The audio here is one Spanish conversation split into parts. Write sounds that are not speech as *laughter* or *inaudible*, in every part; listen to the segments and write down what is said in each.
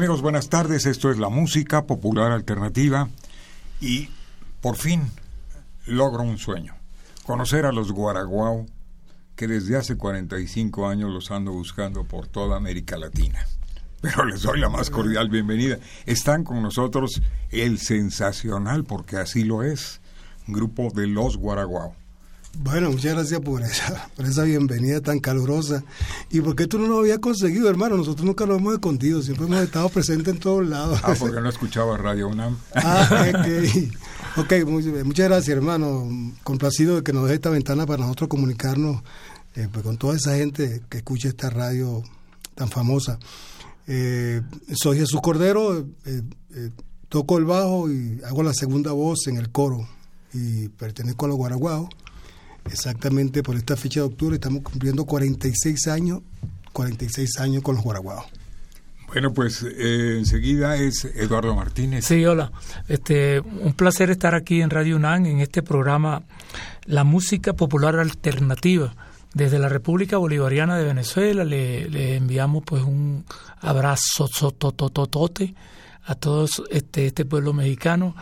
Amigos, buenas tardes. Esto es la música popular alternativa y por fin logro un sueño. Conocer a los Guaraguao, que desde hace 45 años los ando buscando por toda América Latina. Pero les doy la más cordial bienvenida. Están con nosotros el sensacional, porque así lo es, grupo de los Guaraguao. Bueno, muchas gracias por esa, por esa bienvenida tan calurosa. ¿Y por qué tú no lo habías conseguido, hermano? Nosotros nunca lo hemos escondido, siempre hemos estado presentes en todos lados. Ah, porque no escuchaba Radio UNAM. Ah, *laughs* ok. Ok, muchas gracias, hermano. Complacido de que nos dé esta ventana para nosotros comunicarnos eh, pues, con toda esa gente que escucha esta radio tan famosa. Eh, soy Jesús Cordero, eh, toco el bajo y hago la segunda voz en el coro y pertenezco a los Guaraguao exactamente por esta fecha de octubre estamos cumpliendo 46 años, 46 años con los Guaraguaos. Bueno, pues eh, enseguida es Eduardo Martínez. Sí, hola. Este, un placer estar aquí en Radio UNAM en este programa La música popular alternativa. Desde la República Bolivariana de Venezuela le, enviamos pues un abrazo totototote a todos este, este pueblo mexicano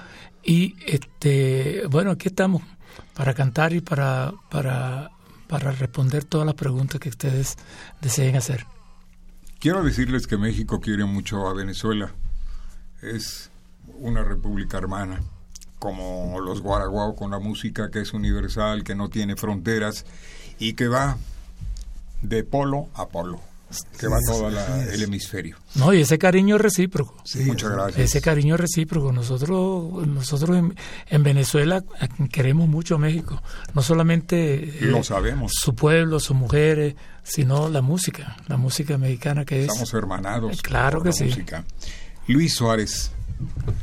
y este bueno aquí estamos para cantar y para, para, para responder todas las preguntas que ustedes deseen hacer. Quiero decirles que México quiere mucho a Venezuela. Es una república hermana, como los Guaraguao con la música que es universal, que no tiene fronteras y que va de polo a polo que va todo el hemisferio. No, y ese cariño es recíproco. Muchas gracias. Ese cariño es recíproco. Nosotros, nosotros en, Venezuela queremos mucho a México. No solamente Lo sabemos. su pueblo, sus mujeres, sino la música, la música mexicana que es. Estamos hermanados. Claro que sí. Luis Suárez.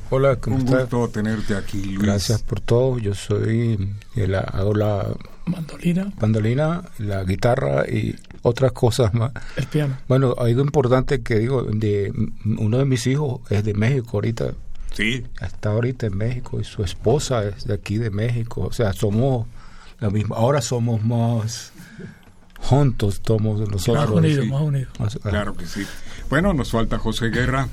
Hola, ¿cómo Un gusto tenerte aquí, Luis. Gracias por todo. Yo soy, el, hago la mandolina, mandolina, la guitarra y otras cosas más. El piano. Bueno, algo importante que digo, de uno de mis hijos es de México ahorita. Sí. Está ahorita en México y su esposa es de aquí de México. O sea, somos la misma. Ahora somos más juntos, somos nosotros. Más unidos, más unidos. Claro que sí. Bueno, nos falta José Guerra.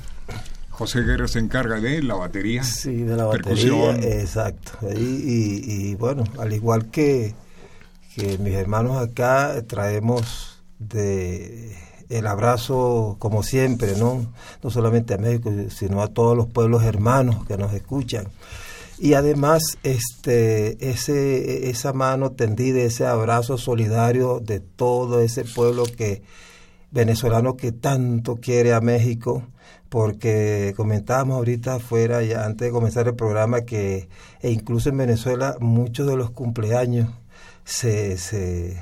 José Guerra se encarga de la batería. Sí, de la batería, exacto. Y, y, bueno, al igual que, que mis hermanos acá, traemos de el abrazo como siempre, ¿no? No solamente a México, sino a todos los pueblos hermanos que nos escuchan. Y además, este, ese, esa mano tendida, ese abrazo solidario de todo ese pueblo que venezolano que tanto quiere a México, porque comentábamos ahorita afuera, ya antes de comenzar el programa, que e incluso en Venezuela muchos de los cumpleaños se, se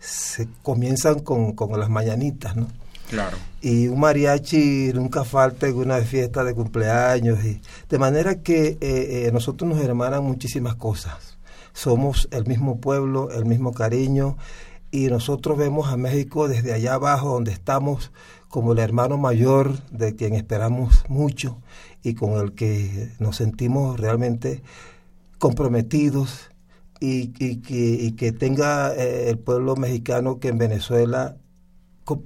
se comienzan con, con las mañanitas, ¿no? Claro. Y un mariachi nunca falta en una fiesta de cumpleaños. Y, de manera que eh, eh, nosotros nos hermanan muchísimas cosas. Somos el mismo pueblo, el mismo cariño. Y nosotros vemos a México desde allá abajo, donde estamos, como el hermano mayor de quien esperamos mucho y con el que nos sentimos realmente comprometidos y, y, que, tenga eh, el pueblo mexicano que en Venezuela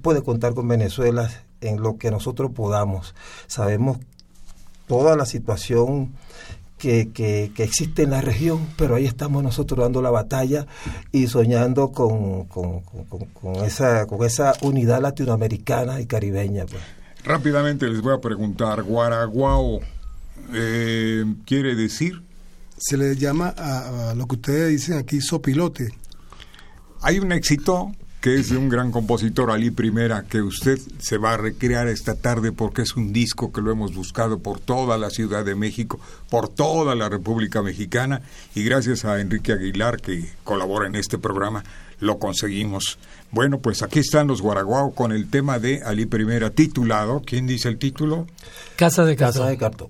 puede contar con Venezuela en lo que nosotros podamos. Sabemos toda la situación que, que, existe en la región, pero ahí estamos nosotros dando la batalla y soñando con, con, esa, con esa unidad latinoamericana y caribeña. Pues. Rápidamente les voy a preguntar, Guaraguao, eh, ¿quiere decir se le llama a, lo que ustedes dicen aquí sopilote. Hay un éxito que es de un gran compositor, Ali Primera, que usted se va a recrear esta tarde porque es un disco que lo hemos buscado por toda la Ciudad de México, por toda la República Mexicana, y gracias a Enrique Aguilar, que colabora en este programa, lo conseguimos. Bueno, pues aquí están los Guaraguao con el tema de Ali Primera titulado, ¿quién dice el título? Casa de Casa de cartón.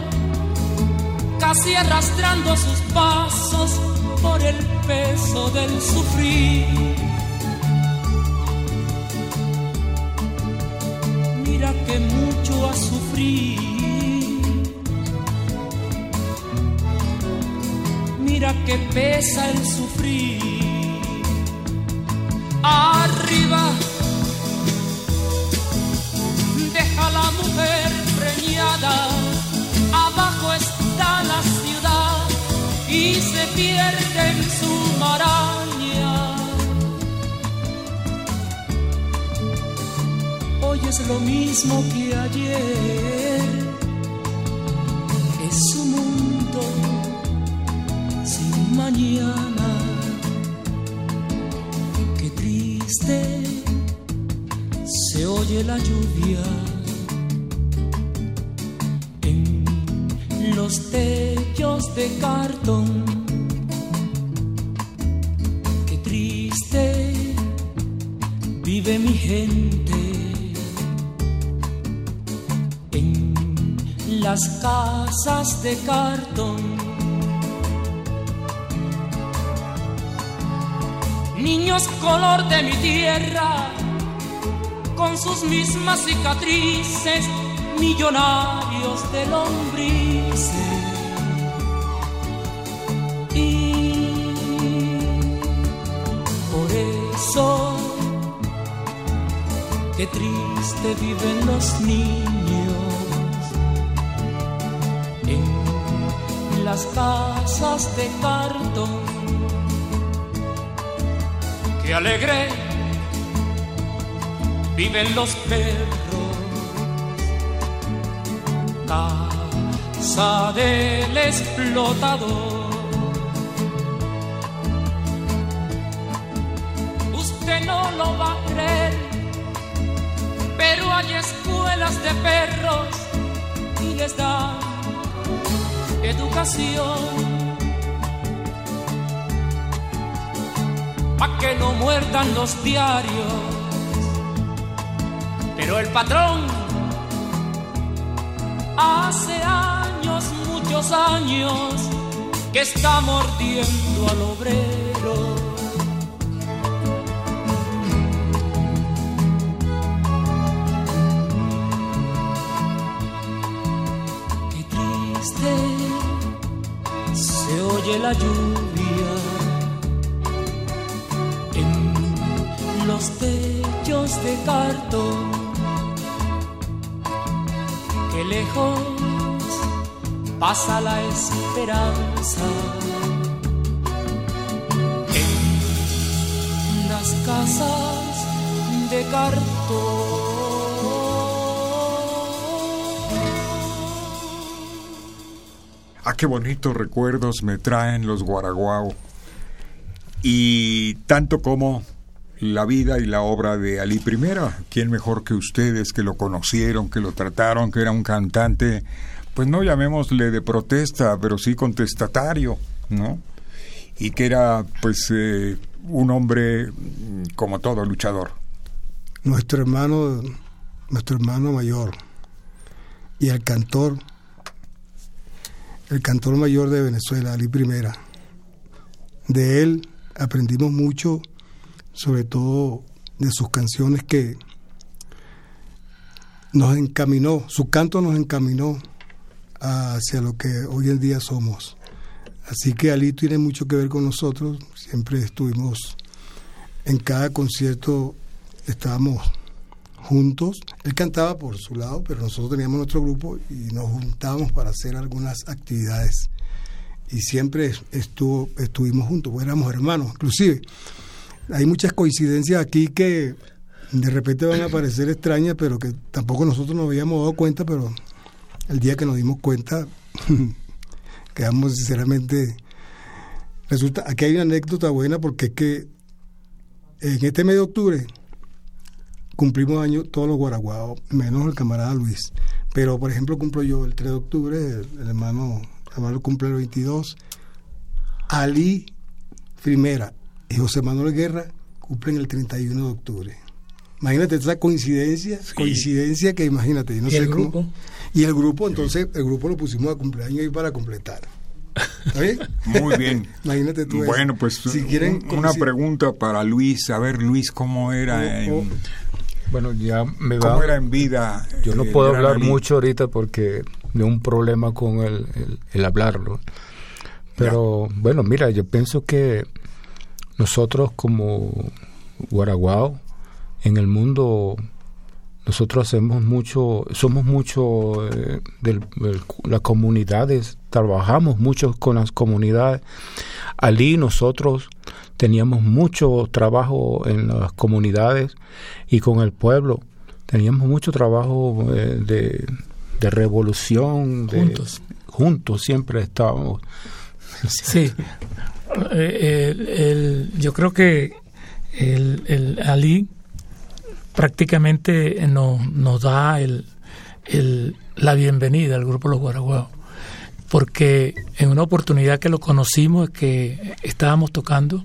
casi arrastrando sus pasos por el peso del sufrir. Mira que mucho ha sufrido. Mira que pesa el sufrir. Arriba, deja la mujer preñada. Ciudad y se pierde en su maraña. Hoy es lo mismo que ayer, es su mundo sin mañana. Qué triste se oye la lluvia los de cartón. Qué triste vive mi gente en las casas de cartón. Niños color de mi tierra, con sus mismas cicatrices millonarios de lombrices. Triste viven los niños en las casas de cartón. Qué alegre viven los perros casa del explotador. Usted no lo va a creer, hay escuelas de perros y les dan educación. Pa' que no muerdan los diarios, pero el patrón Hace años, muchos años, que está mordiendo al obrero. La lluvia en los techos de cartón lejos pasa la esperanza. En las casas de cartón. Qué bonitos recuerdos me traen los Guaraguao. Y tanto como la vida y la obra de Ali Primera. ¿Quién mejor que ustedes que lo conocieron, que lo trataron, que era un cantante, pues no llamémosle de protesta, pero sí contestatario, ¿no? Y que era, pues, eh, un hombre mm, como todo luchador. Nuestro hermano, nuestro hermano mayor y el cantor, el cantor mayor de Venezuela, Ali Primera. De él aprendimos mucho sobre todo de sus canciones que nos encaminó, su canto nos encaminó hacia lo que hoy en día somos. Así que Ali tiene mucho que ver con nosotros, siempre estuvimos en cada concierto, estábamos juntos. Él cantaba por su lado, pero nosotros teníamos nuestro grupo y nos juntábamos para hacer algunas actividades. Y siempre estuvo, estuvimos juntos, pues éramos hermanos. Inclusive, hay muchas coincidencias aquí que de repente van a parecer extrañas, pero que tampoco nosotros nos habíamos dado cuenta, pero el día que nos dimos cuenta, *laughs* quedamos sinceramente... Resulta, aquí hay una anécdota buena porque es que en este mes de octubre cumplimos años todos los guaraguaos, menos el camarada Luis. Pero, por ejemplo, cumplo yo el 3 de octubre, el, hermano, hermano cumple el 22. Ali Primera y José Manuel Guerra cumplen el 31 de octubre. Imagínate esa coincidencia, coincidencia que imagínate. No ¿Y sé el cómo- grupo? Y el grupo, entonces, el grupo lo pusimos a cumpleaños ahí para completar. ¿Está bien? Muy bien. *laughs* Imagínate tú eso. Bueno, pues si quieren un- una pregunta para Luis. A ver, Luis, ¿cómo era, en, Oh, Bueno, ya me va. ¿cómo era en vida? Yo no el puedo hablar mucho ahorita porque de un problema con el, el- el hablarlo. Pero bueno, mira, yo pienso que nosotros como Guaraguao, en el mundo, nosotros hacemos mucho, somos mucho eh, de las comunidades, trabajamos mucho con las comunidades. Allí nosotros teníamos mucho trabajo en las comunidades y con el pueblo. Teníamos mucho trabajo eh, de, de revolución. de- Juntos. juntos siempre estábamos. Sí. Eh, el- el- yo creo que el, el Ali prácticamente nos, nos da el, el- la bienvenida al grupo Los Guaraguaos. Porque en una oportunidad que lo conocimos, que estábamos tocando,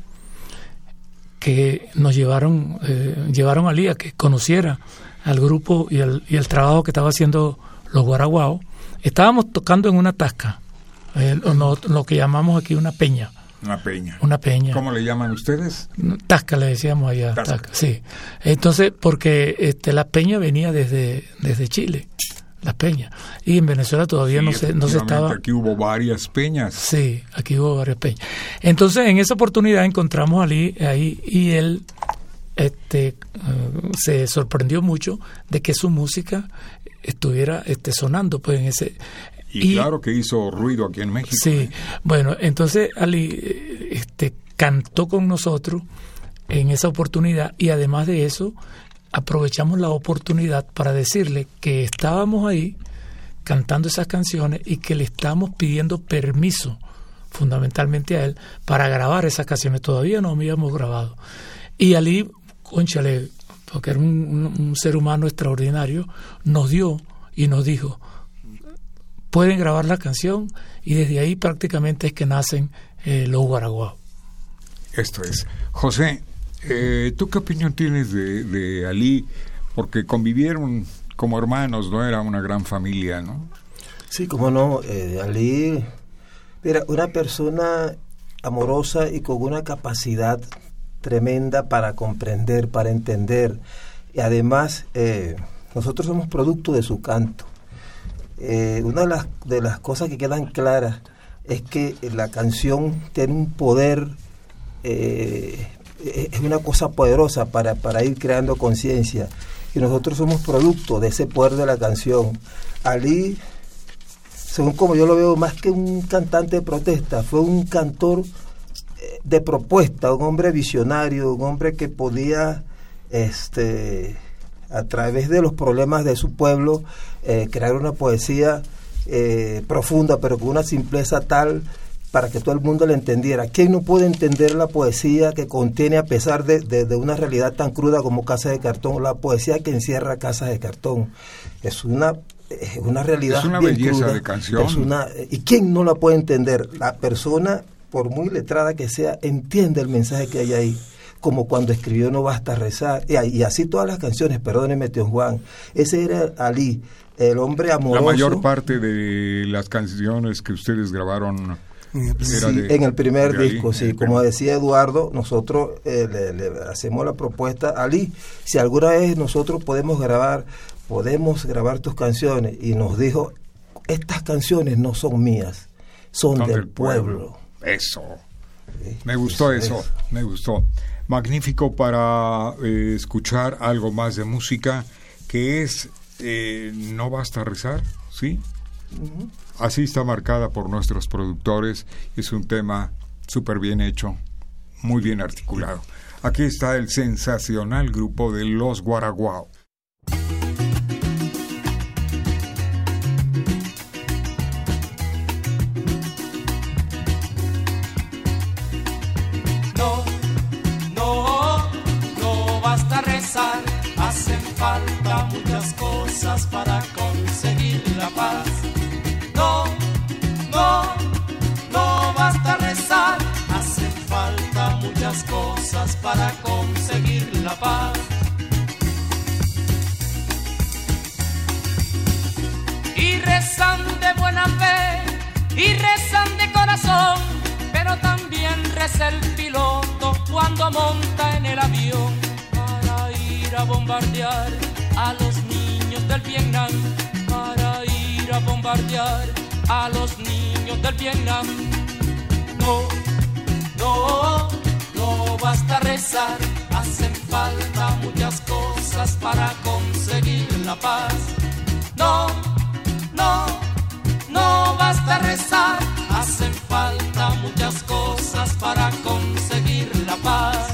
que nos llevaron, eh, llevaron a Ali a que conociera al grupo y el, y el trabajo que estaba haciendo los Guaraguaos. Estábamos tocando en una tasca, eh, lo, lo que llamamos aquí una peña. Una peña. Una peña. ¿Cómo le llaman ustedes? Tasca le decíamos allá, Tasca. tasca, sí. Entonces, porque este, la peña venía desde, desde Chile, las peñas. Y en Venezuela todavía no, se, no se estaba... Aquí hubo varias peñas. Sí, aquí hubo varias peñas. Entonces, en esa oportunidad encontramos a Ali ahí y él este, eh, se sorprendió mucho de que su música estuviera este, sonando pues en ese... Y, claro que hizo ruido aquí en México. Sí, ¿eh? bueno, entonces Ali eh, este, cantó con nosotros en esa oportunidad y además de eso aprovechamos la oportunidad para decirle que estábamos ahí cantando esas canciones y que le estábamos pidiendo permiso fundamentalmente a él para grabar esas canciones. Todavía no habíamos grabado. Y Ali, conchale, porque era un ser humano extraordinario, nos dio y nos dijo, pueden grabar la canción y desde ahí prácticamente es que nacen eh, los guaraguaos. Esto es. José, eh, ¿tú qué opinión tienes de, de Ali? Porque convivieron como hermanos, ¿no? Era una gran familia, ¿no? Sí, cómo no, eh, Ali era una persona amorosa y con una capacidad tremenda para comprender, para entender. Y además, eh, nosotros somos producto de su canto. Eh, una de las, de las cosas que quedan claras es que la canción tiene un poder, eh, es una cosa poderosa para, para ir creando conciencia. Y nosotros somos producto de ese poder de la canción. Ali según como yo lo veo, más que un cantante de protesta, fue un cantor eh, de propuesta, un hombre visionario, un hombre que podía, este, a través de los problemas de su pueblo, eh, crear una poesía eh, profunda, pero con una simpleza tal para que todo el mundo le entendiera. ¿Quién no puede entender la poesía que contiene, a pesar de, de- de una realidad tan cruda como Casa de Cartón, la poesía que encierra Casa de Cartón? Es una, es una realidad. Es una bien belleza cruda. de canción. Es una- ¿Y quién no la puede entender? La persona, por muy letrada que sea, entiende el mensaje que hay ahí. Como cuando escribió No Basta Rezar. Y, y así todas las canciones, perdóneme, Tío Juan. Ese era Ali, el hombre La amoroso. mayor parte de las canciones que ustedes grabaron Sí, en el primer disco, sí. Como primer- decía Eduardo, nosotros eh, le, le hacemos la propuesta a Ali. Si alguna vez nosotros podemos grabar, podemos grabar tus canciones. Y nos dijo, estas canciones no son mías, son, del, pueblo. Eso. Me gustó eso, me gustó. Magnífico para eh, escuchar algo más de música que es eh, No basta rezar, ¿sí? Así está marcada por nuestros productores. Es un tema súper bien hecho, muy bien articulado. Aquí está el sensacional grupo de Los Guaraguao. Reza el piloto cuando monta en el avión para ir a bombardear a los niños del Vietnam, para ir a bombardear a los niños del Vietnam. No, no, no basta rezar, hacen falta muchas cosas para conseguir la paz. No, no, no basta rezar, hacen falta muchas cosas para conseguir la paz.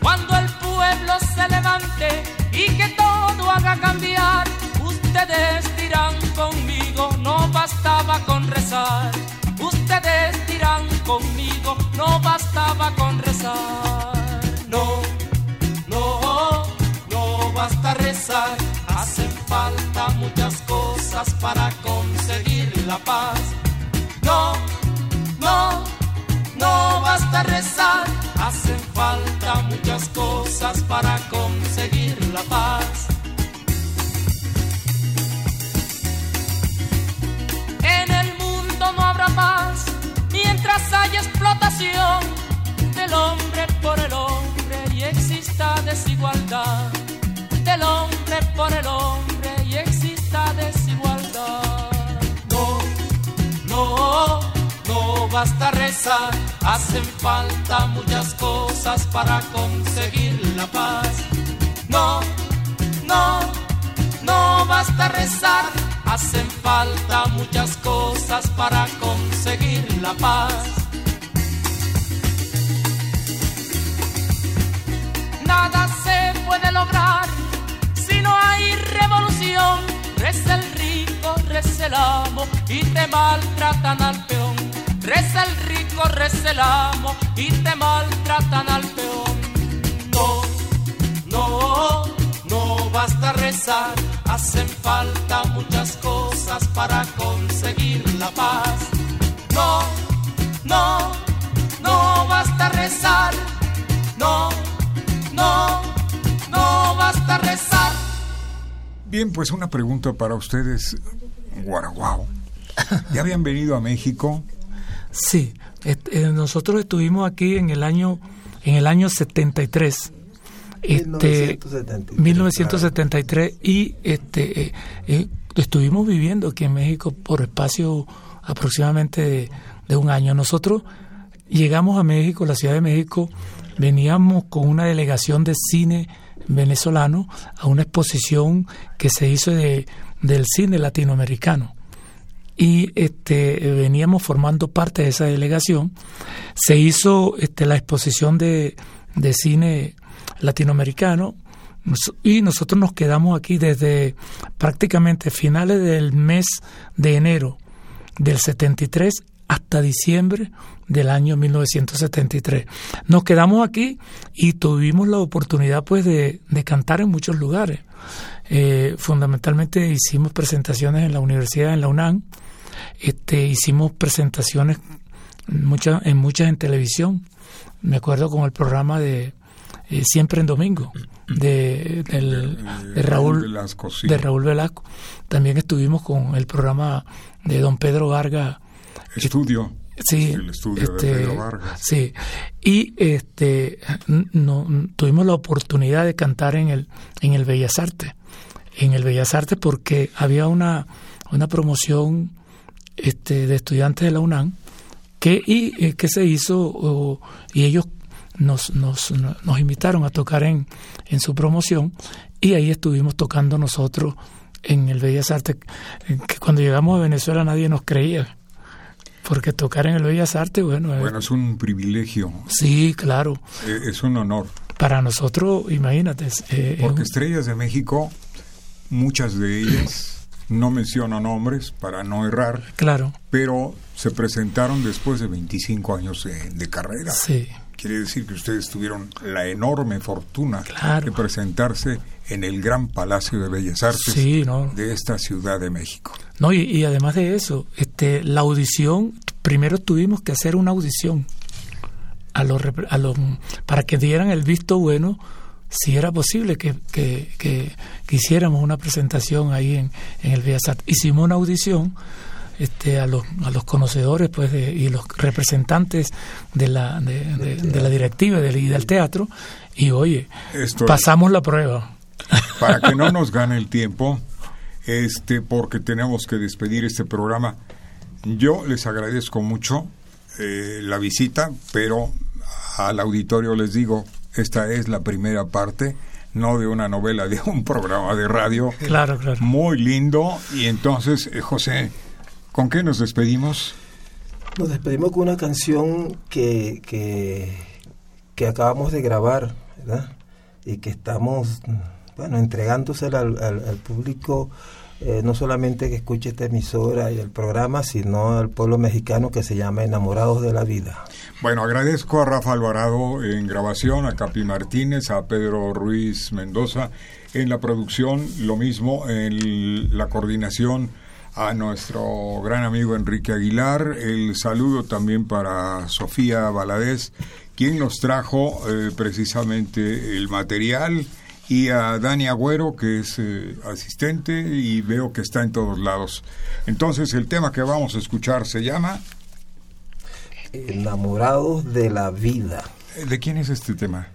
Cuando el pueblo se levante y que todo haga cambiar, ustedes dirán conmigo, no bastaba con rezar. Ustedes dirán conmigo, no bastaba con rezar. No, no, no basta rezar, falta muchas cosas para conseguir la paz. No, no, no basta rezar, hacen falta muchas cosas para conseguir la paz. En el mundo no habrá paz mientras haya explotación del hombre por el hombre y exista desigualdad. Del hombre por el hombre y exista desigualdad. No, no, no basta rezar, hacen falta muchas cosas para conseguir la paz. No, no, no basta rezar, hacen falta muchas cosas para conseguir la paz. Y te maltratan al peón. Reza el rico, reza el amo y te maltratan al peón. No, no, no basta rezar, hacen falta muchas cosas para conseguir la paz. No, no, no basta rezar, no, no, no basta rezar. Bien, pues una pregunta para ustedes, Guaraguao. ¿Ya habían venido a México? Sí, eh, nosotros estuvimos aquí en el año en el año 73. Este, 1973, 1973 y este eh, eh, estuvimos viviendo aquí en México por espacio aproximadamente de, de un año. Nosotros llegamos a México, la Ciudad de México, veníamos con una delegación de cine venezolano a una exposición que se hizo de, del cine latinoamericano y este veníamos formando parte de esa delegación se hizo este la exposición de, de cine latinoamericano y nosotros nos quedamos aquí desde prácticamente finales del mes de enero del 73 hasta diciembre del año 1973. Nos quedamos aquí y tuvimos la oportunidad pues de, de cantar en muchos lugares. Eh, fundamentalmente hicimos presentaciones en la universidad, en la UNAM, este, hicimos presentaciones muchas en muchas en televisión. Me acuerdo con el programa de eh, Siempre en Domingo de, del- de Raúl Velasco, sí. de Raúl Velasco. También estuvimos con el programa de don Pedro Vargas Estudio. Sí, El estudio de este, Pedro Vargas. Sí, y este, no, tuvimos la oportunidad de cantar en el, en el Bellas Artes. En el Bellas Artes porque había una, una promoción este, de estudiantes de la UNAM que, y, eh, que se hizo y ellos nos, nos, nos invitaron a tocar en, en su promoción y ahí estuvimos tocando nosotros en el Bellas Artes, que cuando llegamos a Venezuela nadie nos creía. Porque tocar en el Bellas Artes, bueno... Bueno, es un privilegio. Sí, claro. Eh, es un honor. Para nosotros, imagínate. Eh, Porque Estrellas de México, muchas de ellas, no menciono nombres para no errar. Claro. Pero se presentaron después de 25 años de carrera. Sí. Quiere decir que ustedes tuvieron la enorme fortuna de presentarse en el gran Palacio de Bellas Artes de esta Ciudad de México. No, y, además de eso, este, la audición, primero tuvimos que hacer una audición a los, a los, para que dieran el visto bueno si era posible que, que, que, hiciéramos una presentación ahí en, en el Bellas. Hicimos una audición este, a, los, a los conocedores pues y los representantes de la, de, la directiva y del teatro y oye, pasamos la prueba. Para que no *laughs* nos gane el tiempo, este, porque tenemos que despedir este programa, yo les agradezco mucho eh, la visita, pero al auditorio les digo, esta es la primera parte no de una novela, de un programa de radio. Claro, claro. Muy lindo. Y entonces, eh, José, ¿Con qué nos despedimos? Nos despedimos con una canción que, que, acabamos de grabar, ¿verdad? Y que estamos, bueno, entregándosela al, público, eh, no solamente que escuche esta emisora y el programa, sino al pueblo mexicano que se llama Enamorados de la Vida. Bueno, agradezco a Rafa Alvarado en grabación, a Capi Martínez, a Pedro Ruiz Mendoza en la producción, lo mismo en la coordinación a nuestro gran amigo Enrique Aguilar, el saludo también para Sofía Valadez, quien nos trajo eh, precisamente el material, y a Dani Agüero, que es eh, asistente y veo que está en todos lados. Entonces el tema que vamos a escuchar se llama... Enamorados de la vida. ¿De quién es este tema?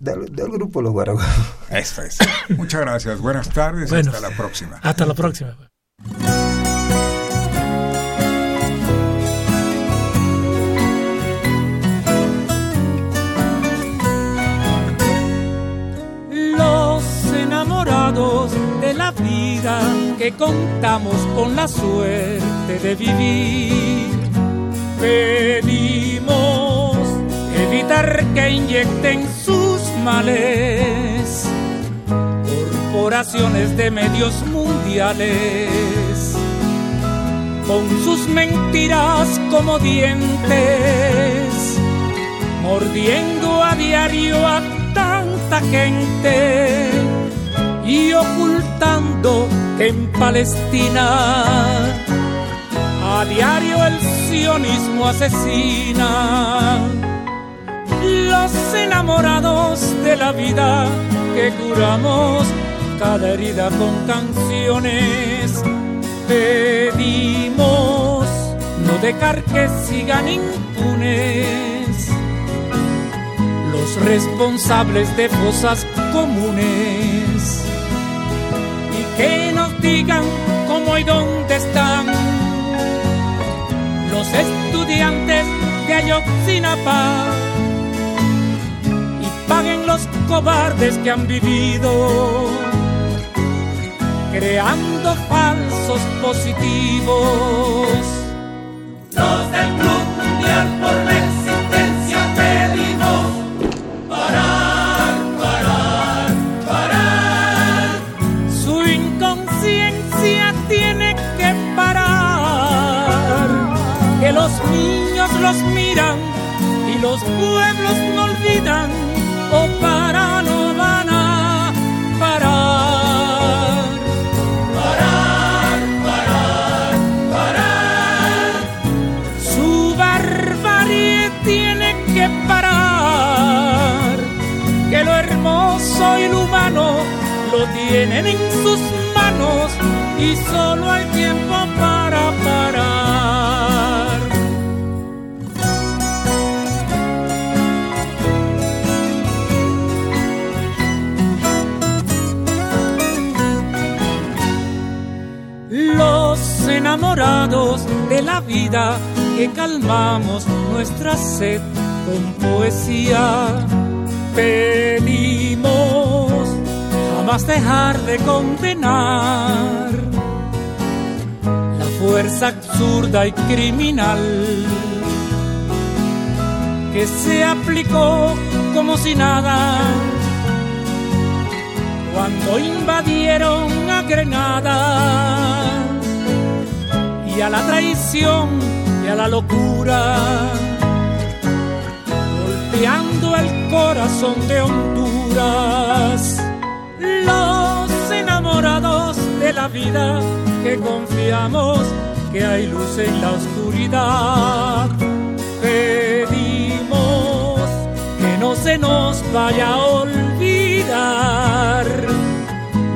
Del, grupo Los Guaraguas. Esto es. Muchas gracias. Buenas tardes. hasta la próxima. Hasta la próxima. De la vida que contamos con la suerte de vivir. Pedimos evitar que inyecten sus males corporaciones de medios mundiales con sus mentiras como dientes, mordiendo a diario a tanta gente que en Palestina. A diario el sionismo asesina los enamorados de la vida que curamos. Cada herida con canciones pedimos no dejar que sigan impunes. Los responsables de fosas comunes que nos digan cómo y dónde están los estudiantes de Ayotzinapa y paguen los cobardes que han vivido creando falsos positivos. Los del Club Mundial y solo hay tiempo para parar. enamorados de la vida que calmamos nuestra sed con poesía. Pedimos jamás dejar de condenar fuerza absurda y criminal que se aplicó como si nada cuando invadieron a Grenada y a la traición y a la locura, golpeando el corazón de Honduras. Los enamorados de la vida que confiamos que hay luz en la oscuridad. Pedimos que no se nos vaya a olvidar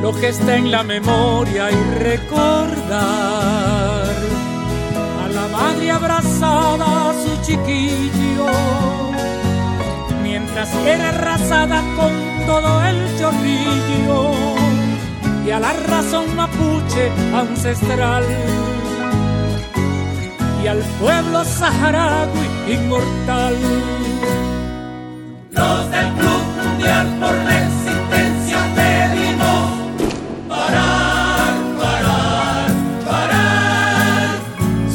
lo que está en la memoria y recordar a la madre abrazada a su chiquillo mientras era arrasada con todo el chorrillo y a la razón mapuche ancestral y al pueblo saharaui inmortal. Los del Club Mundial por la existencia pedimos parar, parar, parar.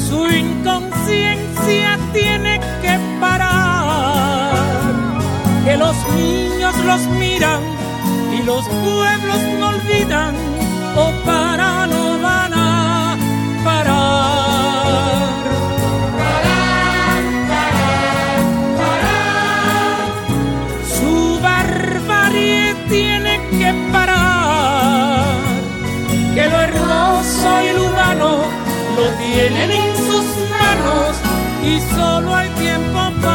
Su inconsciencia tiene que parar. Que los niños los miran y los pueblos no olvidan o para no lo tienen en sus manos y solo hay tiempo para